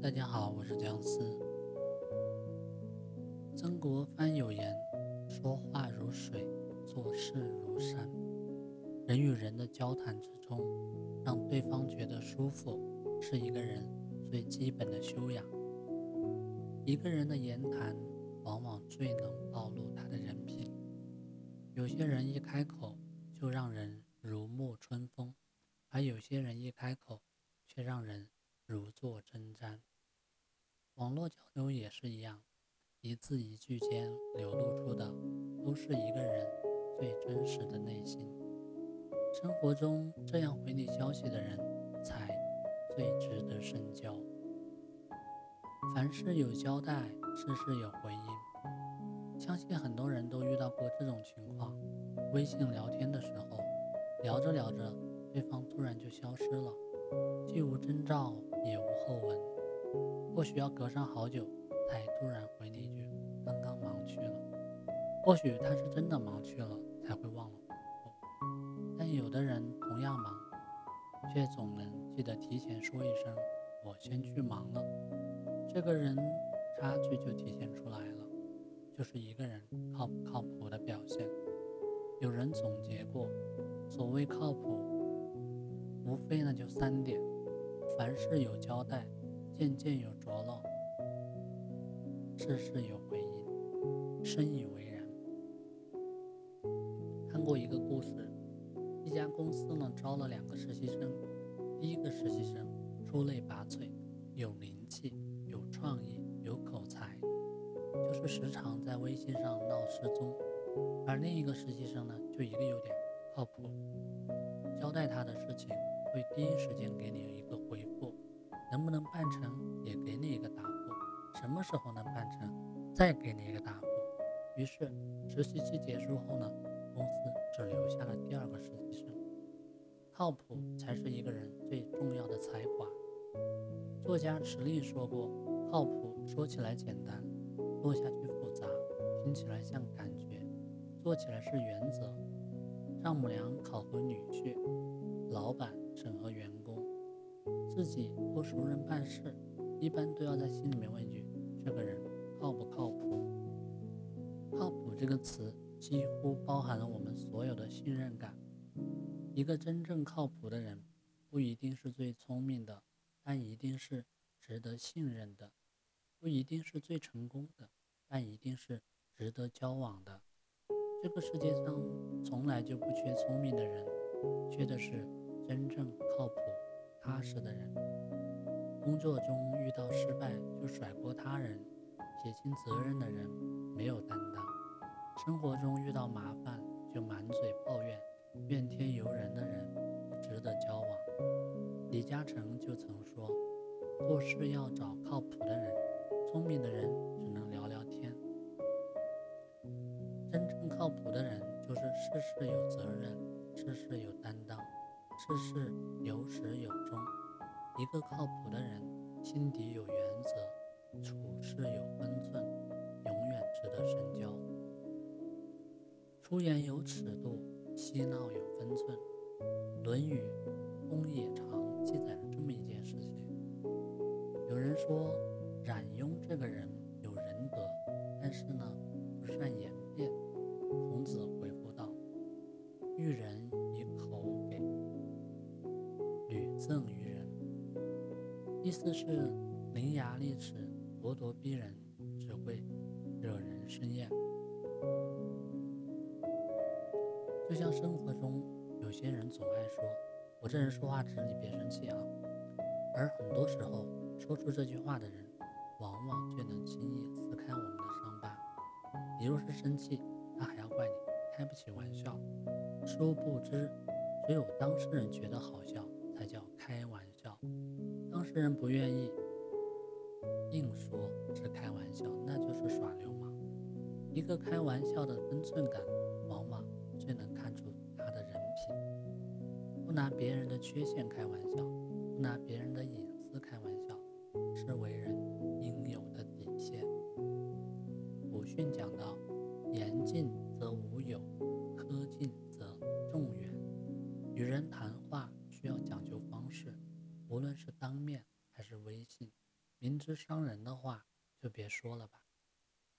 大家好，我是姜思。曾国藩有言：“说话如水，做事如山。”人与人的交谈之中，让对方觉得舒服，是一个人最基本的修养。一个人的言谈，往往最能暴露他的人品。有些人一开口就让人如沐春风，而有些人一开口却让人如坐针毡。网络交流也是一样，一字一句间流露出的都是一个人最真实的内心。生活中这样回你消息的人，才最值得深交。凡事有交代，事事有回应。相信很多人都遇到过这种情况：微信聊天的时候，聊着聊着，对方突然就消失了，既无征兆，也无后文。或许要隔上好久，才突然回你一句“刚刚忙去了”。或许他是真的忙去了，才会忘了回复。但有的人同样忙，却总能记得提前说一声“我先去忙了”。这个人差距就体现出来了，就是一个人靠不靠谱的表现。有人总结过，所谓靠谱，无非呢就三点：凡事有交代。件件有着落，事事有回音，深以为然。看过一个故事，一家公司呢招了两个实习生，第一个实习生出类拔萃，有灵气，有创意，有口才，就是时常在微信上闹失踪；而另一个实习生呢，就一个优点，靠谱，交代他的事情会第一时间给你一个。能不能办成，也给你一个答复。什么时候能办成，再给你一个答复。于是实习期结束后呢，公司只留下了第二个实习生。靠谱才是一个人最重要的才华。作家池莉说过：“靠谱说起来简单，做下去复杂，听起来像感觉，做起来是原则。”丈母娘考核女婿，老板审核员工。自己托熟人办事，一般都要在心里面问一句：这个人靠不靠谱？靠谱这个词几乎包含了我们所有的信任感。一个真正靠谱的人，不一定是最聪明的，但一定是值得信任的；不一定是最成功的，但一定是值得交往的。这个世界上从来就不缺聪明的人，缺的是真正靠谱。踏实的人，工作中遇到失败就甩锅他人、撇清责任的人没有担当；生活中遇到麻烦就满嘴抱怨、怨天尤人的人不值得交往。李嘉诚就曾说：“做事要找靠谱的人，聪明的人只能聊聊天。真正靠谱的人，就是事事有责任，事事有担当。”事事有始有终，一个靠谱的人，心底有原则，处事有分寸，永远值得深交。出言有尺度，嬉闹有分寸。《论语·公冶长》记载了这么一件事情：有人说冉雍这个人有仁德，但是呢不善言赠于人，意思是伶牙俐齿、咄咄逼人，只会惹人生厌。就像生活中有些人总爱说：“我这人说话直，你别生气啊。”而很多时候说出这句话的人，往往却能轻易撕开我们的伤疤。你若是生气，他还要怪你开不起玩笑。殊不知，只有当事人觉得好笑。才叫开玩笑，当事人不愿意，硬说是开玩笑，那就是耍流氓。一个开玩笑的分寸感，往往最能看出他的人品。不拿别人的缺陷开玩笑，不拿别人的隐私开玩笑，是为人应有的底线。鲁迅讲是，伤人的话就别说了吧。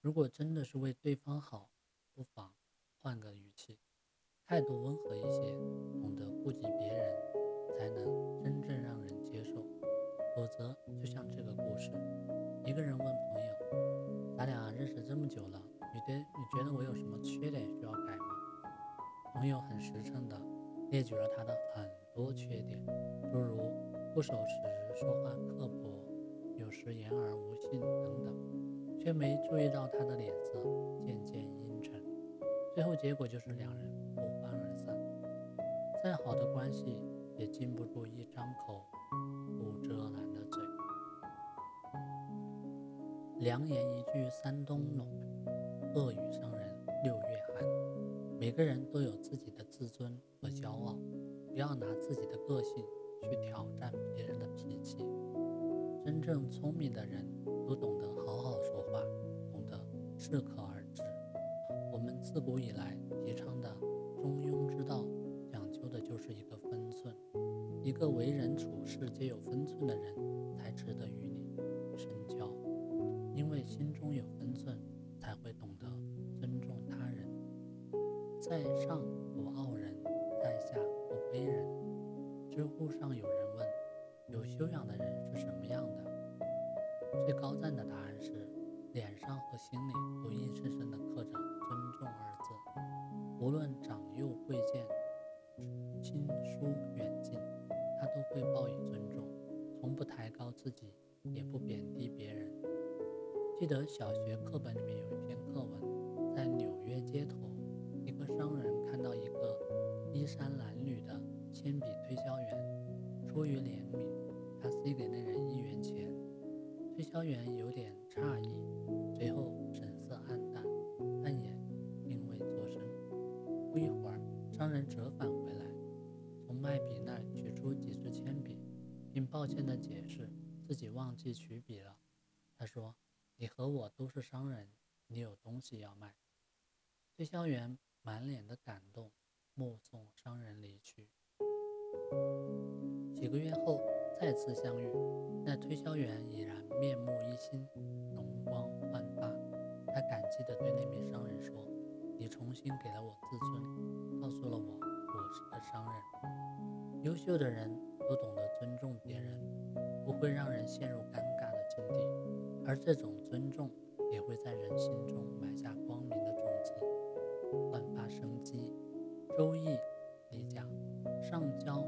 如果真的是为对方好，不妨换个语气，态度温和一些，懂得顾及别人，才能真正让人接受。否则，就像这个故事，一个人问朋友：“咱俩认识这么久了，你觉你觉得我有什么缺点需要改吗？”朋友很实诚的列举了他的很多缺点，诸如不守时、说话刻薄、时言而无信等等，却没注意到他的脸色渐渐阴沉。最后结果就是两人不欢而散。再好的关系也经不住一张口不遮拦的嘴。良言一句三冬暖，恶语伤人六月寒。每个人都有自己的自尊和骄傲，不要拿自己的个性去挑战别人的脾气。真正聪明的人都懂得好好说话，懂得适可而止。我们自古以来提倡的中庸之道，讲究的就是一个分寸。一个为人处事皆有分寸的人，才值得与你深交。因为心中有分寸，才会懂得尊重他人。在上不傲人，在下不卑人。知乎上有人问：修养的人是什么样的？最高赞的答案是：脸上和心里都硬生生地刻着“尊重”二字。无论长幼贵贱、亲疏远近，他都会报以尊重，从不抬高自己，也不贬低别人。记得小学课本里面有一篇课文，在纽约街头。一个商人看到一个衣衫褴褛的铅笔推销员，出于怜悯，他塞给那人一元钱。推销员有点诧异，随后神色黯淡，但也并未作声。不一会儿，商人折返回来，从卖笔那儿取出几支铅笔，并抱歉地解释自己忘记取笔了。他说：“你和我都是商人，你有东西要卖。”推销员。满脸的感动，目送商人离去。几个月后再次相遇，那推销员已然面目一新，容光焕发。他感激地对那名商人说：“你重新给了我自尊，告诉了我我是个商人。优秀的人都懂得尊重别人，不会让人陷入尴尬的境地，而这种尊重也会在人心中埋下光明的种子。”焕发生机。周易里讲：“上交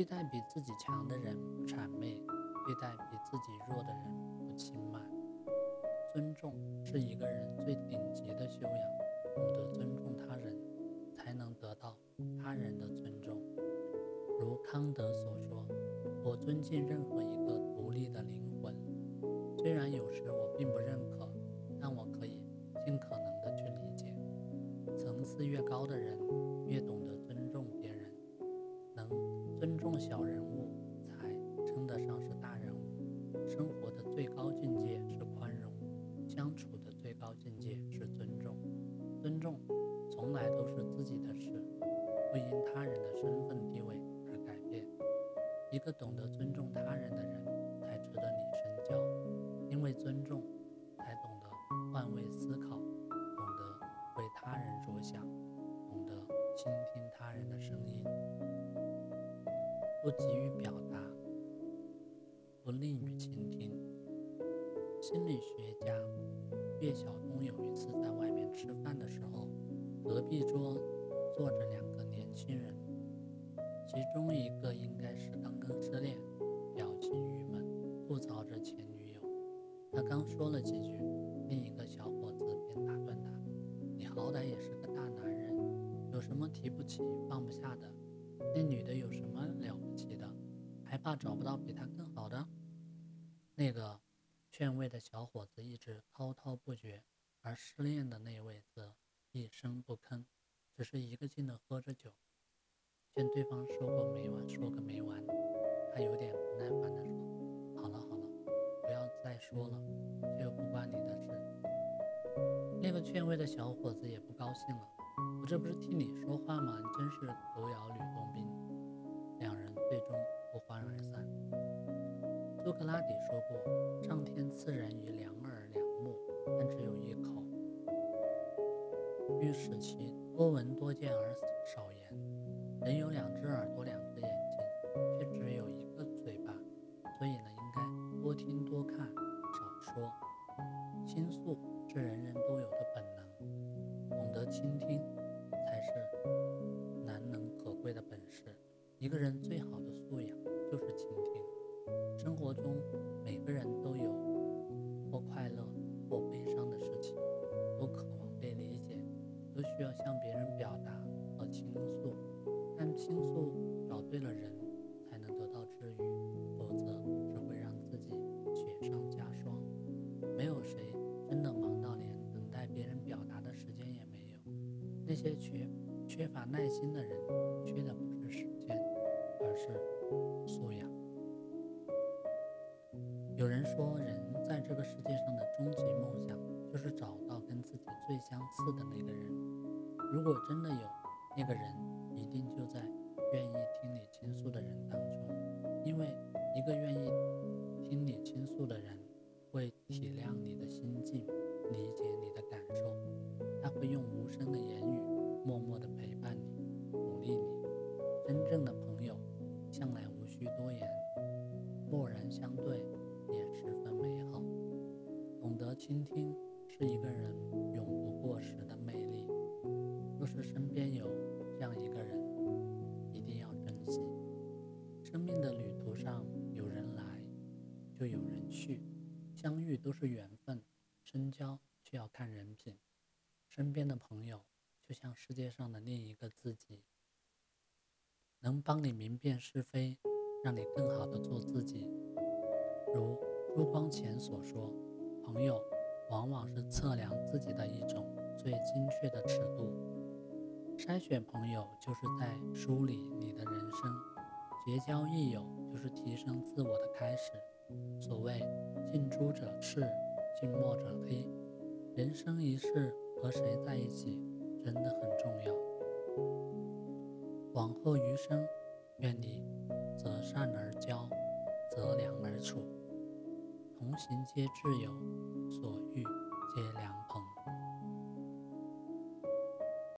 对待比自己强的人不谄媚，对待比自己弱的人不轻慢。尊重是一个人最顶级的修养，懂得尊重他人，才能得到他人的尊重。如康德所说：“我尊敬任何一个独立的灵魂，虽然有时我并不认可。”但我可以尽可能的去理解，层次越高的人尊重小人物才称得上是大人物。生活的最高境界是宽容，相处的最高境界是尊重。尊重从来都是自己的事，不因他人的身份地位而改变。一个懂得尊重他人的人，才值得你深交，因为尊重。才懂得换位思考，懂得为他人着想，懂得倾听他人的声音，不急于表达，不吝于倾听。心理学家岳晓东有一次在外面吃饭的时候，隔壁桌坐着两个年轻人，其中一个应该是刚刚失恋，表情郁闷，吐槽着前女友。他刚说了几句。另一个小伙子便打断他：“你好歹也是个大男人，有什么提不起放不下的？那女的有什么了？怕找不到比他更好的？”那个劝慰的小伙子一直滔滔不绝，而失恋的那位则一声不吭，只是一个劲的喝着酒。见对方说个没完，说个没完，他有点不耐烦地说：“好了好了，不要再说了，这又不关你的事。”那个劝慰的小伙子也不高兴了，我这不是替你说话吗？你真是狗咬吕洞宾。两人最终不欢而散。苏格拉底说过：“上天赐人以两耳两目，但只有一口，欲使其多闻多见而少言。人有两只耳朵，两只眼睛，却只有一个嘴巴，所以呢，应该多听多看，少说。倾诉是人人都有的本能，懂得倾听才是难能可贵的本事。一个人最好的素养。”生活中，每个人都有或快乐或悲伤的事情，都渴望被理解，都需要向别人表达和倾诉。但倾诉找对了人，才能得到治愈，否则只会让自己雪上加霜。没有谁真的忙到连等待别人表达的时间也没有。那些缺缺乏耐心的人，缺的人说，人在这个世界上的终极梦想就是找到跟自己最相似的那个人。如果真的有那个人，一定就在愿意听你倾诉的人当中。因为一个愿意听你倾诉的人，会体谅你的心境，理解你的感受，他会用无声的言语，默默的陪伴你，鼓励你。真正的朋友，向来无需多言，默然相对。也十分美好。懂得倾听是一个人永不过时的魅力。若是身边有这样一个人，一定要珍惜。生命的旅途上，有人来，就有人去。相遇都是缘分，深交却要看人品。身边的朋友，就像世界上的另一个自己，能帮你明辨是非，让你更好的做自己。如朱光潜所说。朋友，往往是测量自己的一种最精确的尺度。筛选朋友，就是在梳理你的人生；结交益友，就是提升自我的开始。所谓近朱者赤，近墨者黑。人生一世，和谁在一起，真的很重要。往后余生，愿你择善而交，择良而处。同行皆挚友，所遇皆良朋。